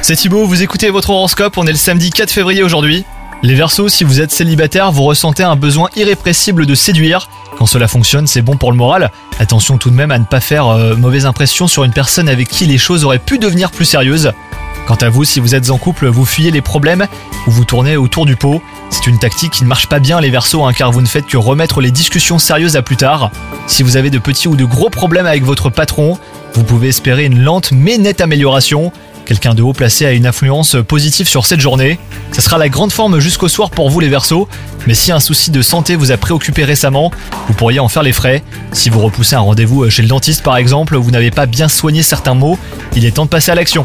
C'est Thibaut, vous écoutez votre horoscope, on est le samedi 4 février aujourd'hui. Les Verseaux, si vous êtes célibataire, vous ressentez un besoin irrépressible de séduire. Quand cela fonctionne, c'est bon pour le moral. Attention tout de même à ne pas faire euh, mauvaise impression sur une personne avec qui les choses auraient pu devenir plus sérieuses. Quant à vous, si vous êtes en couple, vous fuyez les problèmes ou vous tournez autour du pot. C'est une tactique qui ne marche pas bien les Verseaux, hein, car vous ne faites que remettre les discussions sérieuses à plus tard. Si vous avez de petits ou de gros problèmes avec votre patron, vous pouvez espérer une lente mais nette amélioration. Quelqu'un de haut placé a une influence positive sur cette journée. Ce sera la grande forme jusqu'au soir pour vous les Verseaux, mais si un souci de santé vous a préoccupé récemment, vous pourriez en faire les frais. Si vous repoussez un rendez-vous chez le dentiste par exemple, vous n'avez pas bien soigné certains mots, il est temps de passer à l'action.